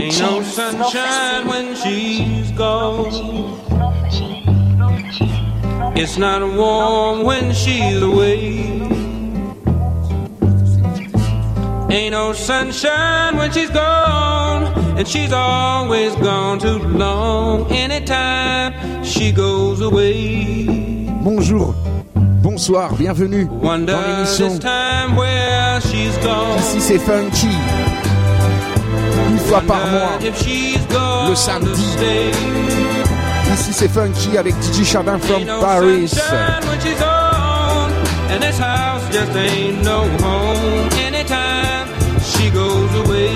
Ain't no sunshine when she's gone. It's not warm when she's away. Ain't no sunshine when she's gone, and she's always gone too long. Anytime she goes away. Bonjour, bonsoir, bienvenue dans l'émission. Ici c'est Funky. Une fois par mois, le samedi. Ici c'est Funky avec DJ Chardin from Paris. And this house just ain't no home anytime she goes away.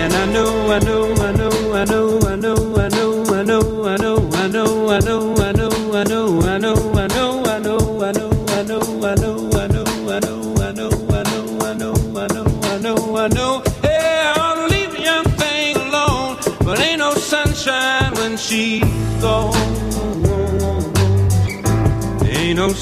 And I know, I know,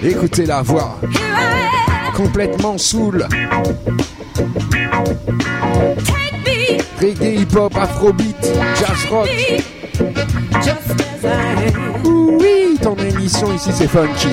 Écoutez la voix, complètement saoul. Reggae, hip-hop, afrobeat, jazz rock. Oui, ton émission ici c'est funky.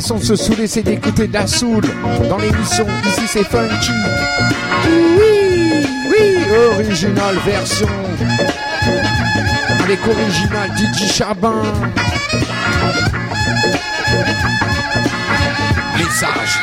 façon de se saouler, c'est d'écouter de la soul dans l'émission. Ici, c'est funky. Oui, oui, original version. Avec original DJ Chabin. Les sages.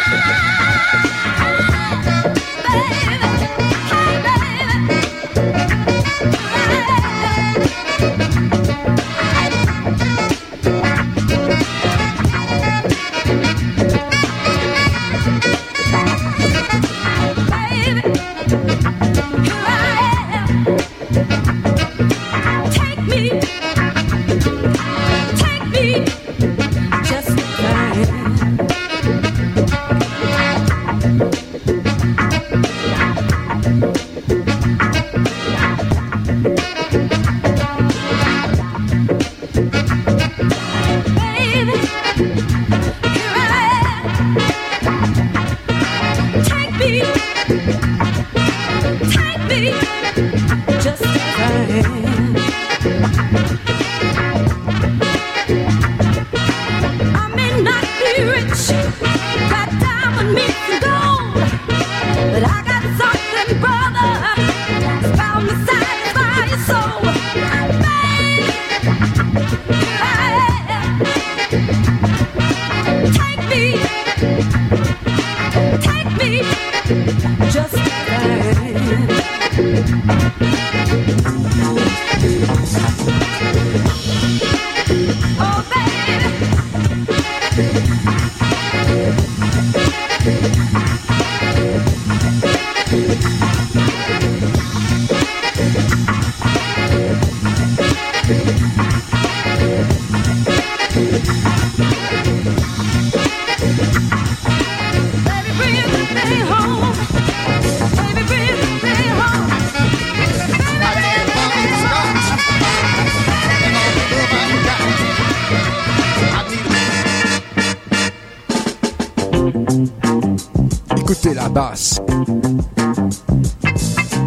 Abbas.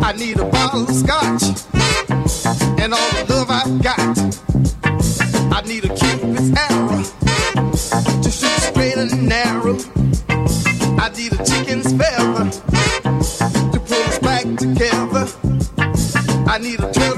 I need a bottle of scotch and all the love I got. I need a cupid's arrow to shoot straight and narrow. I need a chicken's feather to pull us back together. I need a turtle.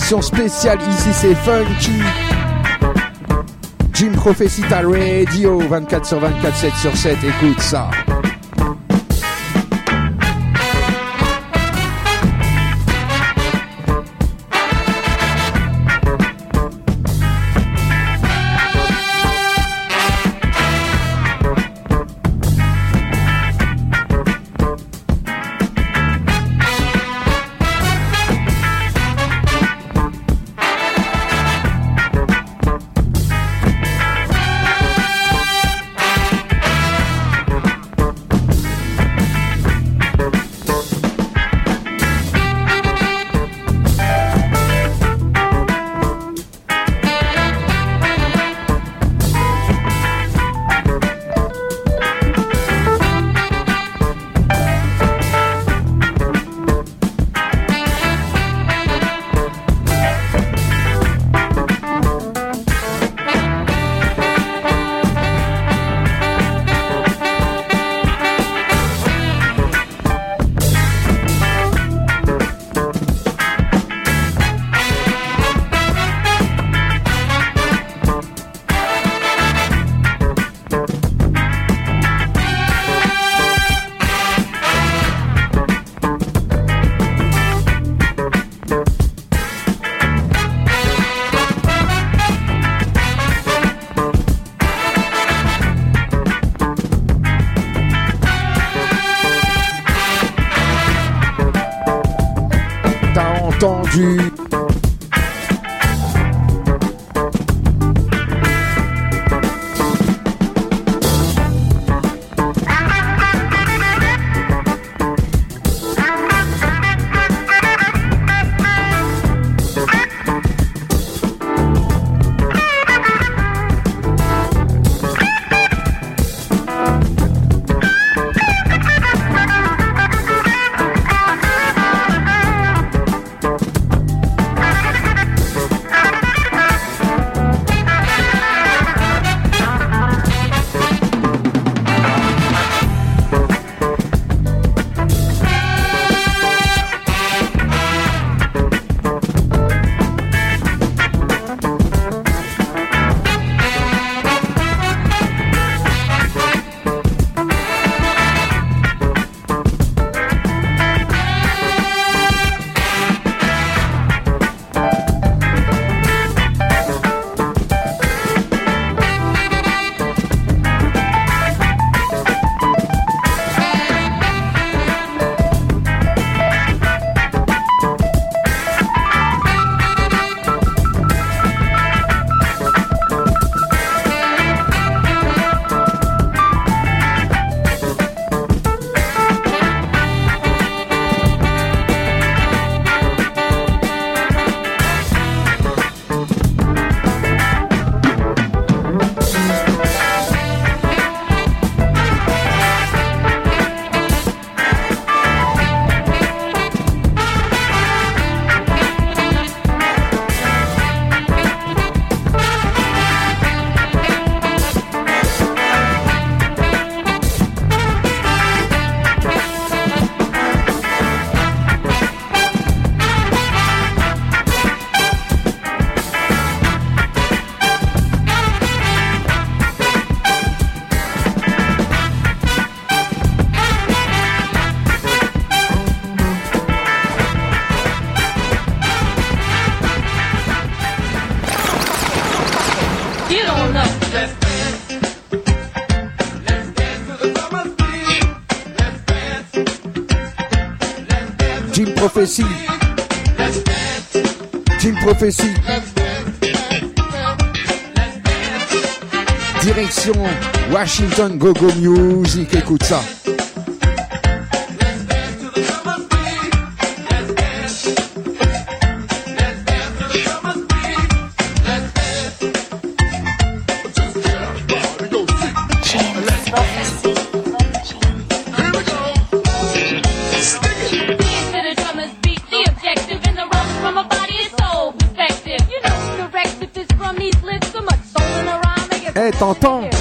émission spéciale. Ici, c'est Funky. Jim Prophecy Radio, 24 sur 24, 7 sur 7. Écoute ça. Team Prophecy. Direction Washington Gogo Music, écoute ça. T'entends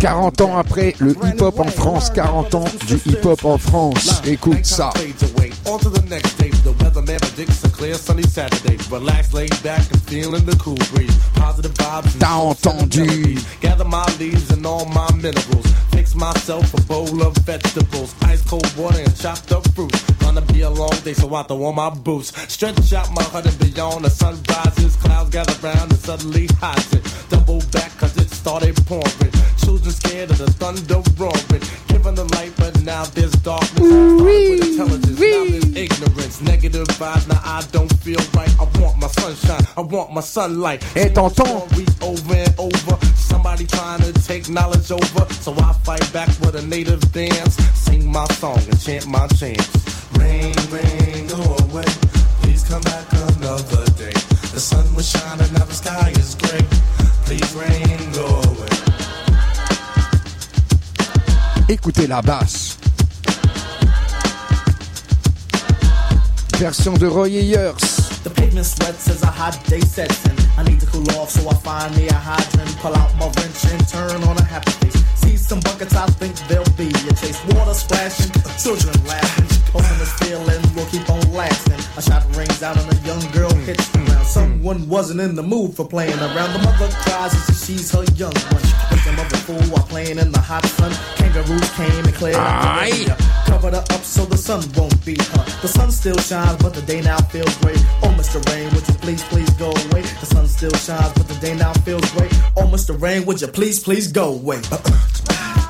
40 ans après le hip-hop en France, 40 ans du hip-hop en France. Écoute ça. On to the next day, the weatherman predicts a clear sunny Saturday. Relax, laid back and feeling the cool breeze. Positive vibes. T'as entendu? Gather my leaves and all my minerals. Fix myself a bowl of vegetables. Ice cold water and chopped up fruit. Gonna be a long day, so I throw on my boots. Stretch out my heart and beyond. The sun rises, clouds gather round and suddenly hides it. Double back cause it started pouring. Children scared of the thunder roaring. Given the light, but now there's darkness. Ooh, with intelligence, wee. now there's ignorance. Negative vibes, now I don't feel right. I want my sunshine, I want my sunlight. Et t'entends? Over and over. Somebody trying to take knowledge over. So I fight back with a native dance. Sing my song and chant my chants. Rain, rain, go away. Please come back another day. The sun was shining, now the sky is gray. Please rain, go away. Écoutez la basse. Version de Roy Ayers. The pavement sweats as a hot day sets in. I need to cool off, so I find me a hydrant, pull out my wrench and turn on a happy face. See some buckets, I think there'll be a chase. Water splashing, children laughing. Hoping this feeling will keep on lasting. A shot rings out and a young girl hits the ground. Someone wasn't in the mood for playing around. The mother cries as she's her young one. With the mother fool while playing in the hot sun. Kangaroos came and cleared up the area. Covered her up so the sun won't beat her. The sun still shines, but the day now feels great. Oh, Mr. Rain, would you please, please go away? The sun still shines, but the day now feels great. Oh, Mr. Rain, would you please, please go away?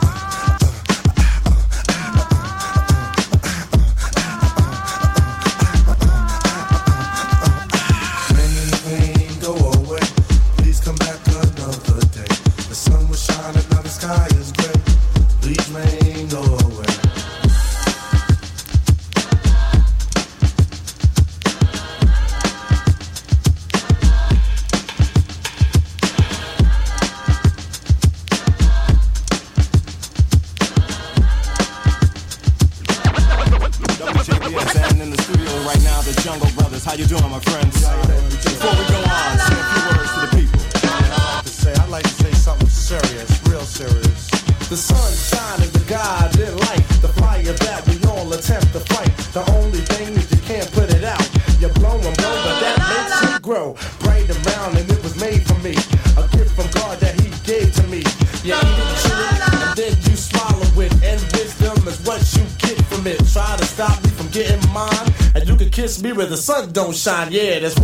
where the sun don't shine. Yeah, that's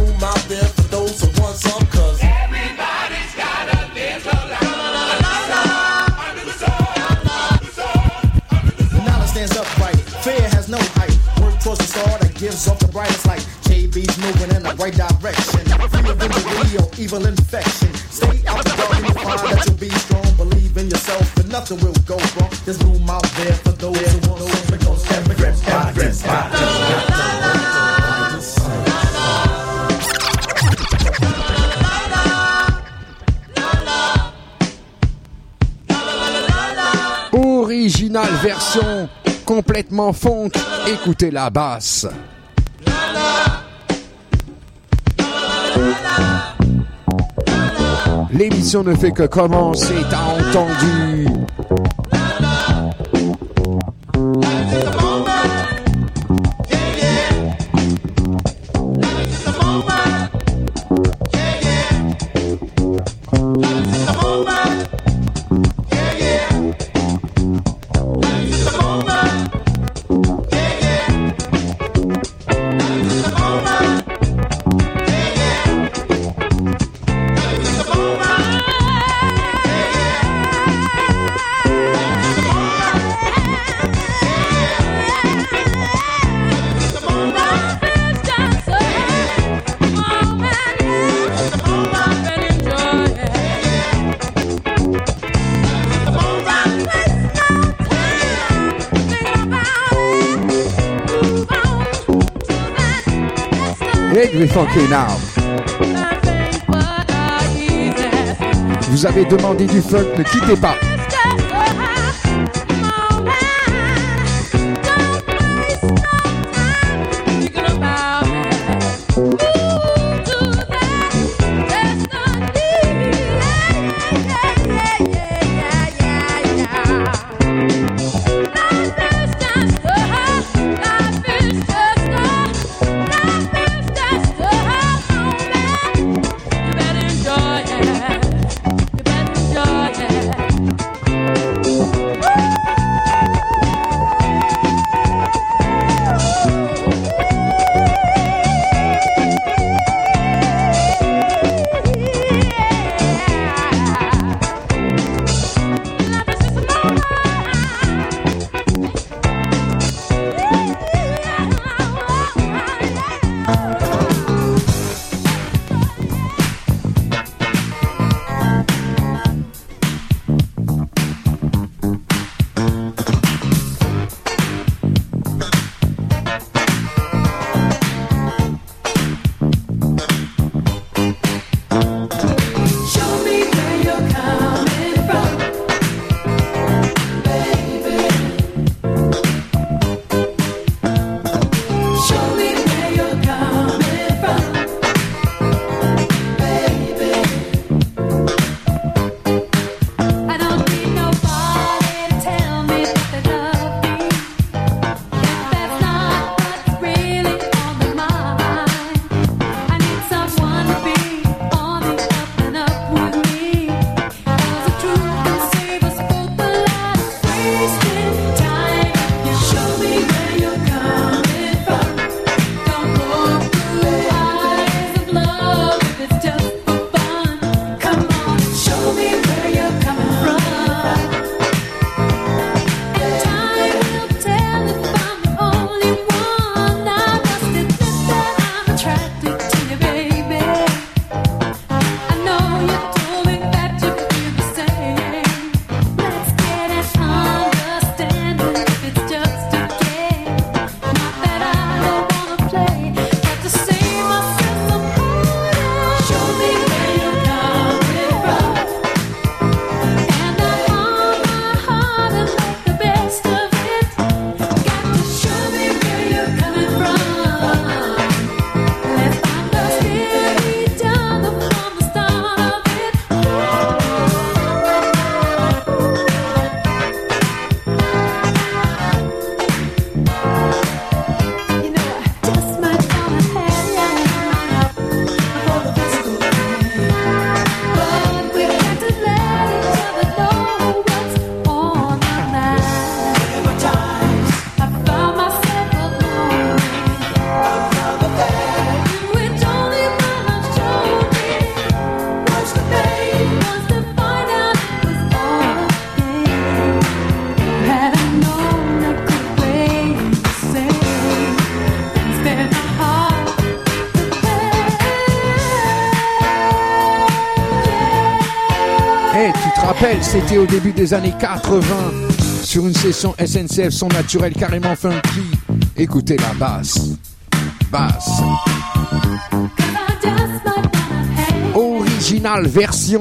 complètement funk, écoutez la basse. L'émission ne fait que commencer, t'as entendu Vous avez demandé du funk, ne quittez pas. c'était au début des années 80 sur une session SNCF son naturel carrément funky. Écoutez la basse. Basse. Original version.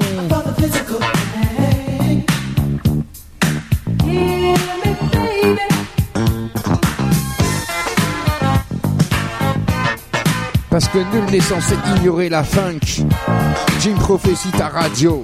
Parce que nul n'est censé ignorer la funk. Jim prophétie ta radio.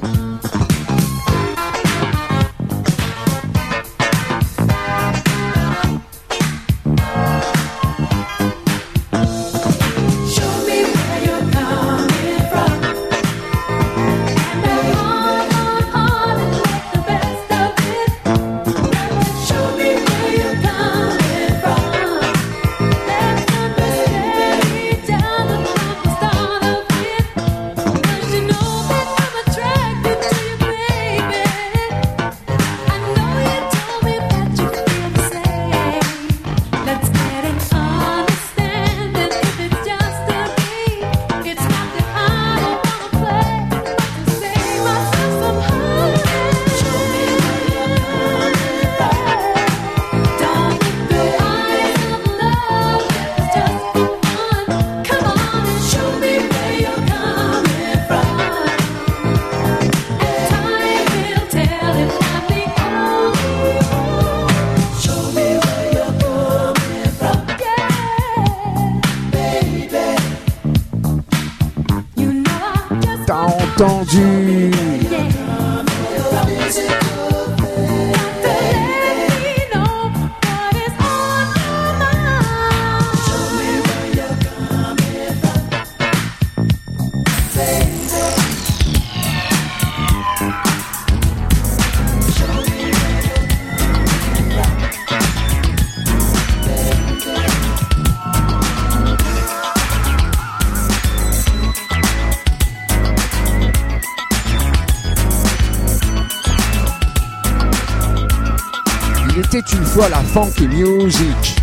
funky music.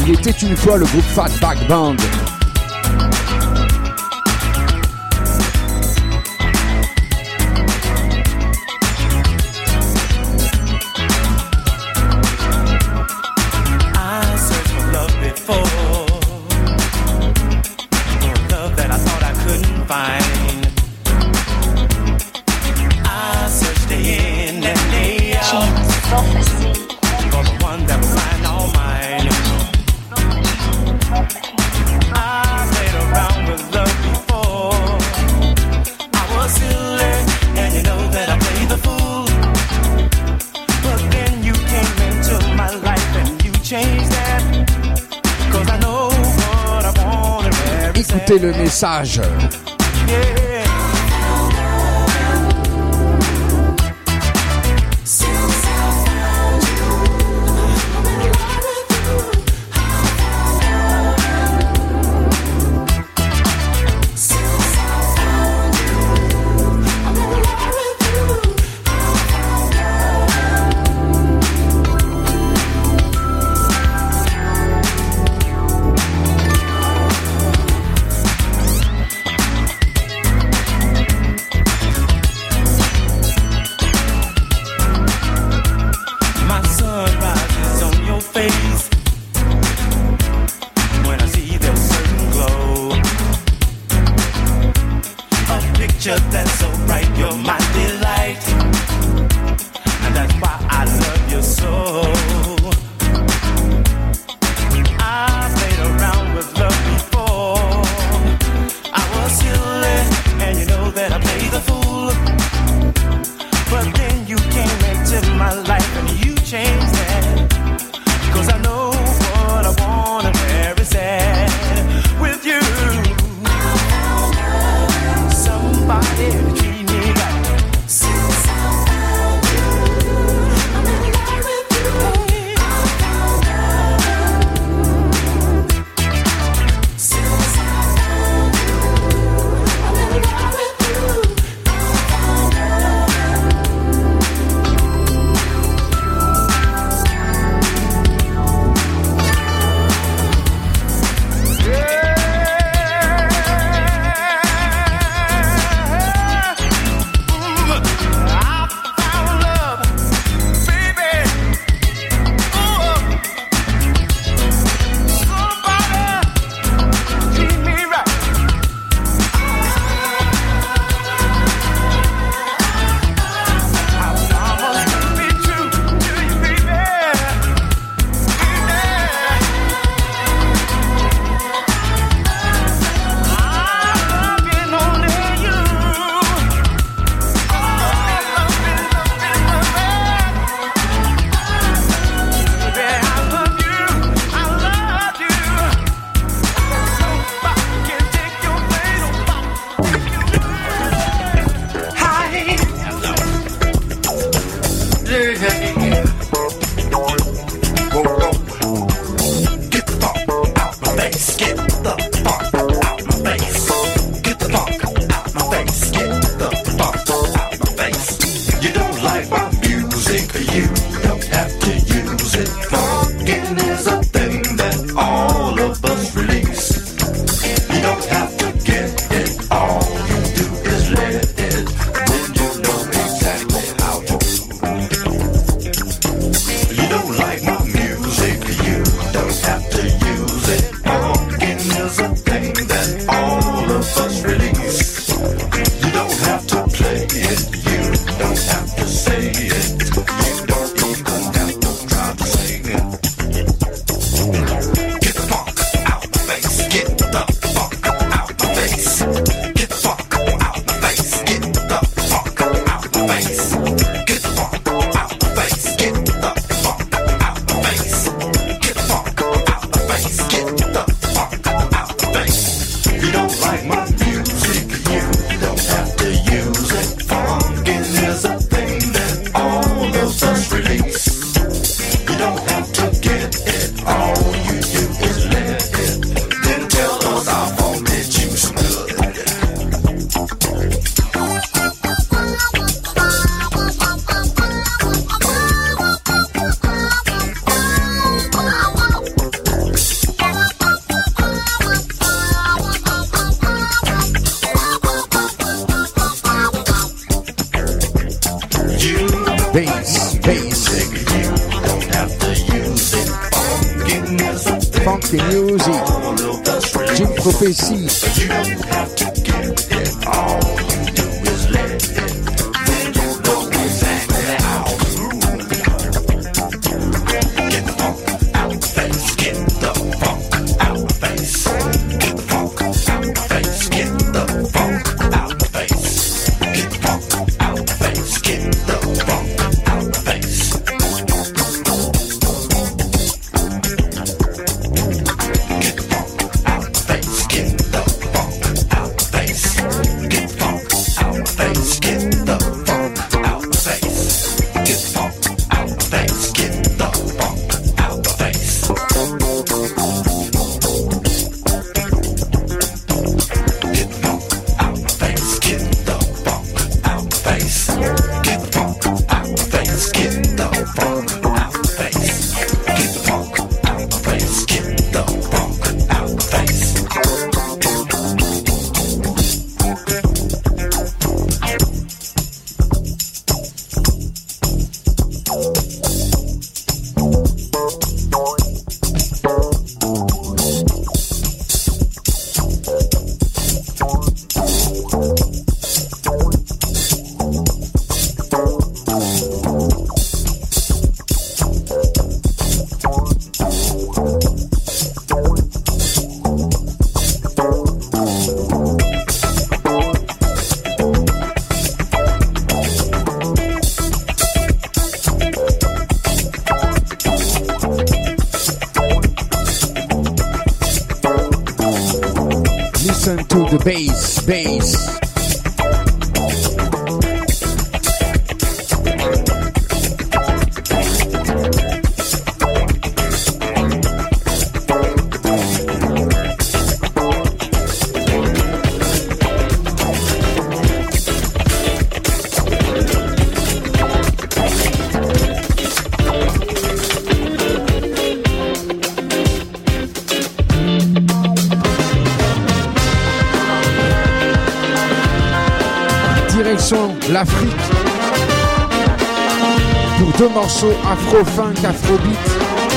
Il était une fois le groupe Fatback Band Écoutez le message. Afro-funk, afro-beat,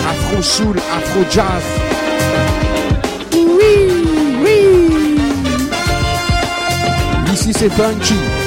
afro-soul, afro-jazz. Oui, oui. Ici c'est punchy.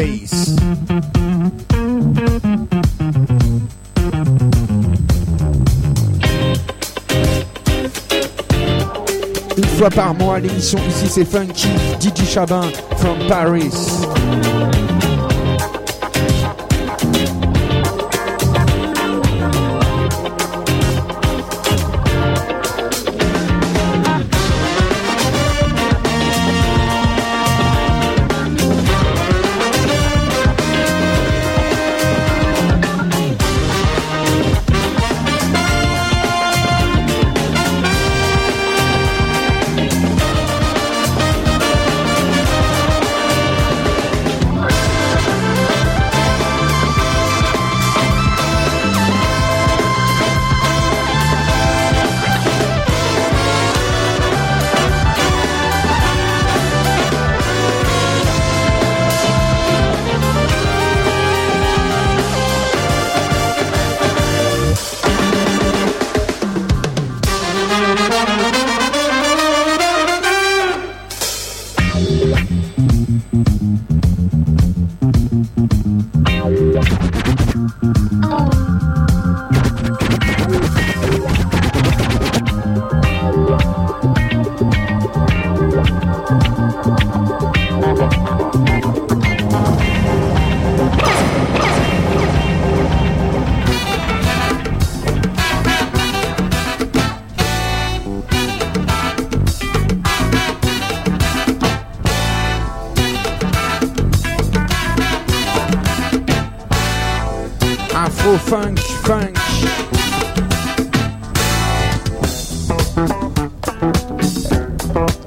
Une fois par mois, l'émission Ici c'est Funky, DJ Chabin from Paris.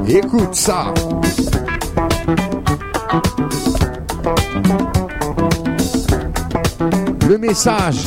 Écoute ça. Le message.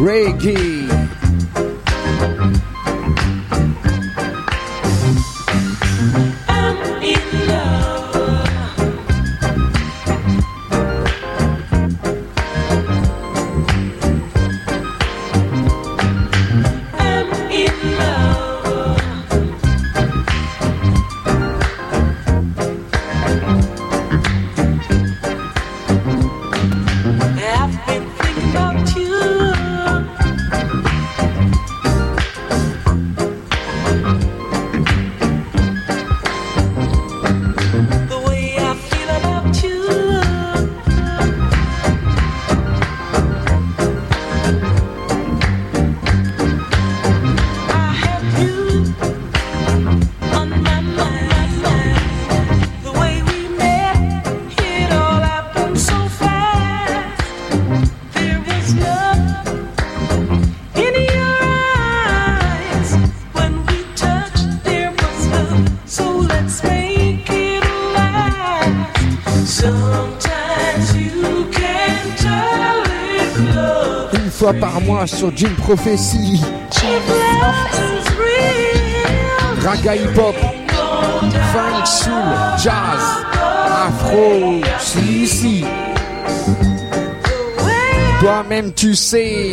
Reggae. par mois sur Jim Prophecy. Raga hip hop, funk soul, jazz, afro, si si. Toi-même tu sais.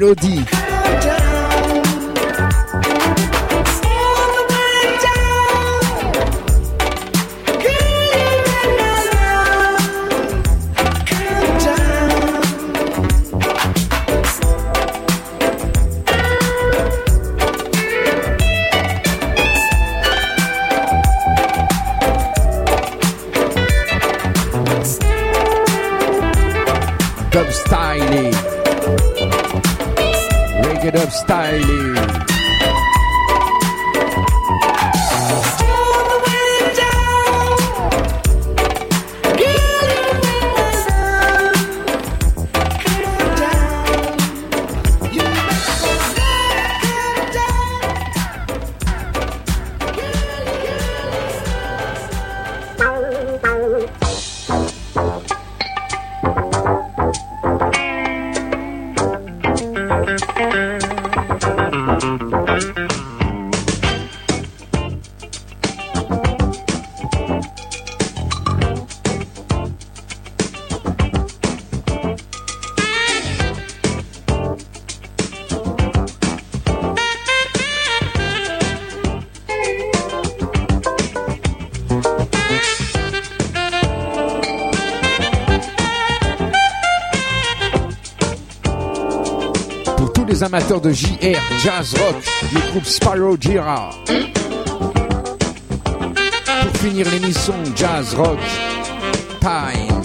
mélodie. Reggae dub amateurs de JR, jazz rock, le groupe Sparrow Gira. Pour finir l'émission Jazz Rock Time.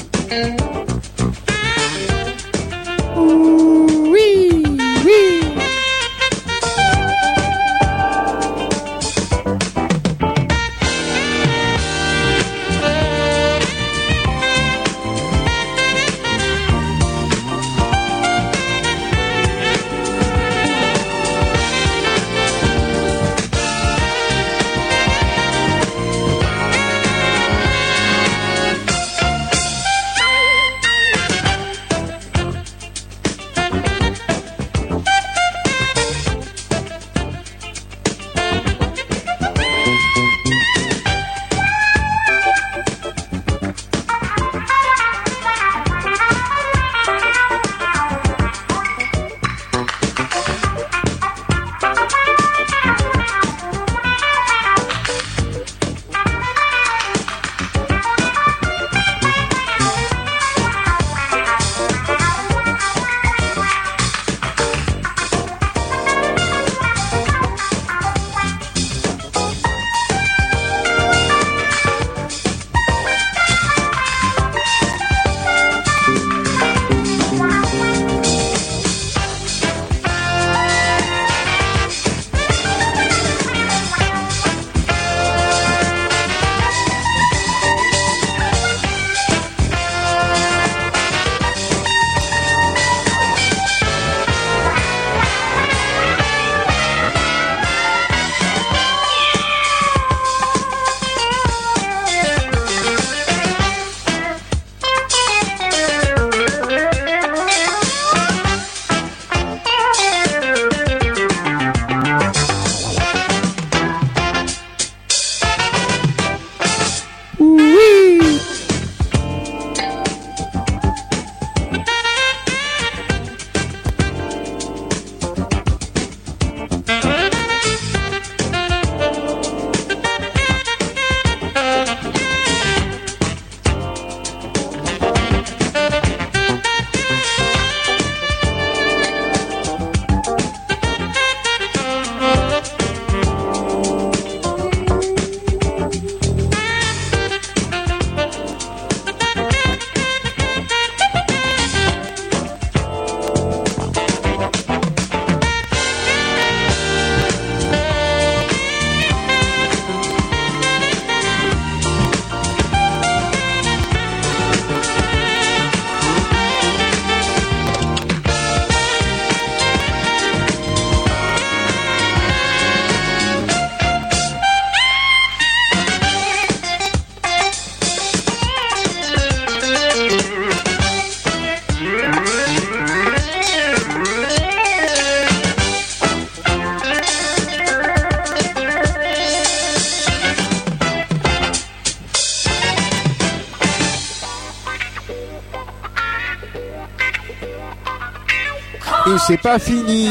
c'est pas fini.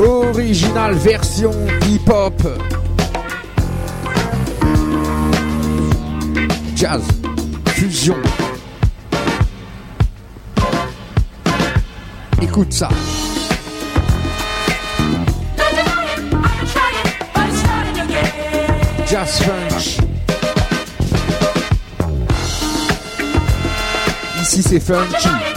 Original version hip-hop. Jazz, fusion. Écoute ça. Jazz French. si c'est funky.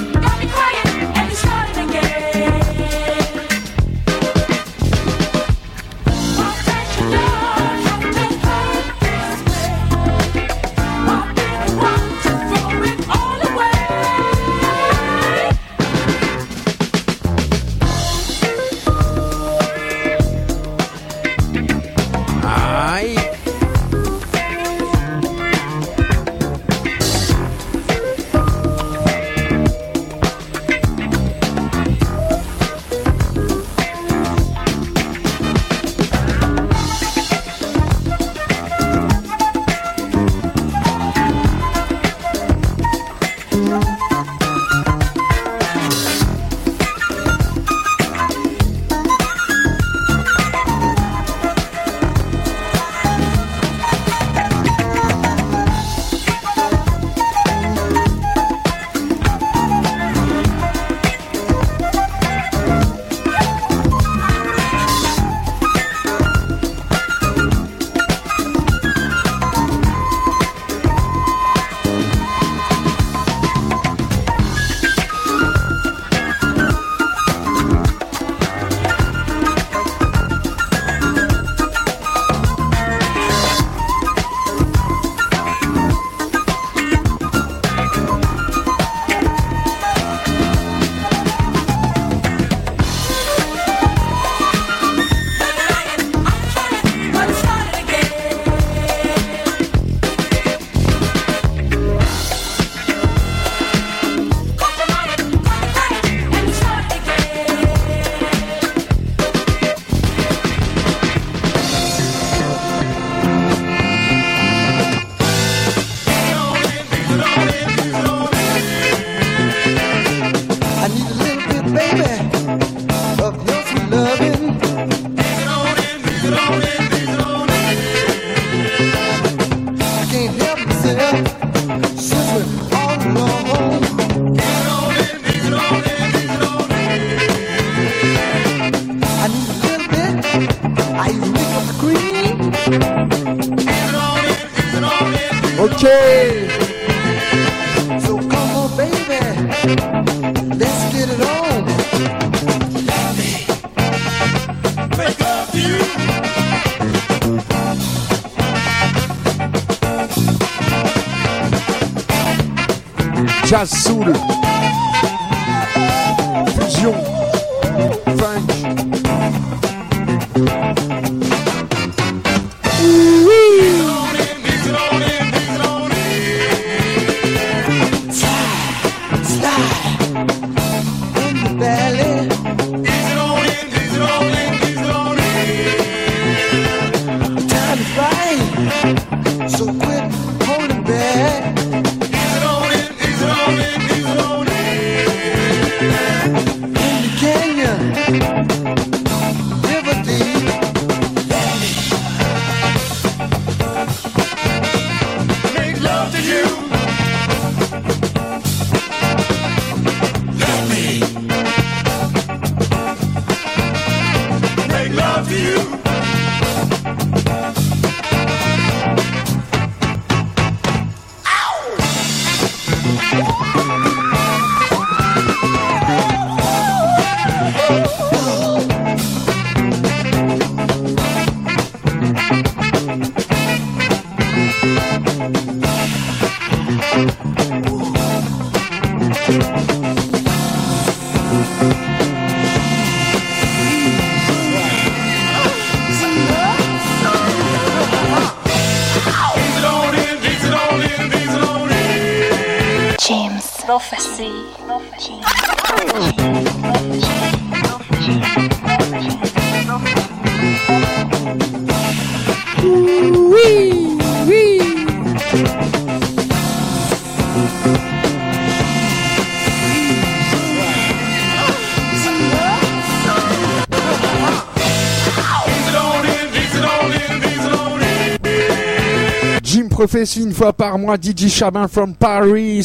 Prophétie une fois par mois. DJ Chabin from Paris.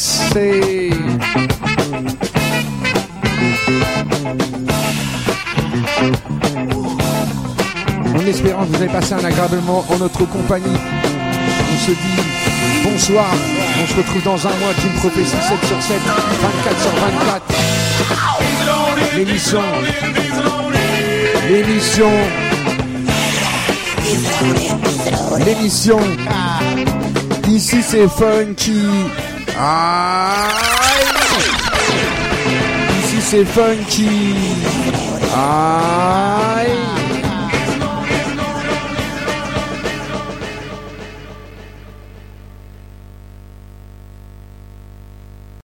En espérant que vous avez passé un agréable moment en notre compagnie. On se dit bonsoir. On se retrouve dans un mois. Jim Prophétie 7 sur 7, 24 sur 24. L'émission. L'émission. L'émission. Ici c'est funky. Aïe. Ici c'est funky. Aïe.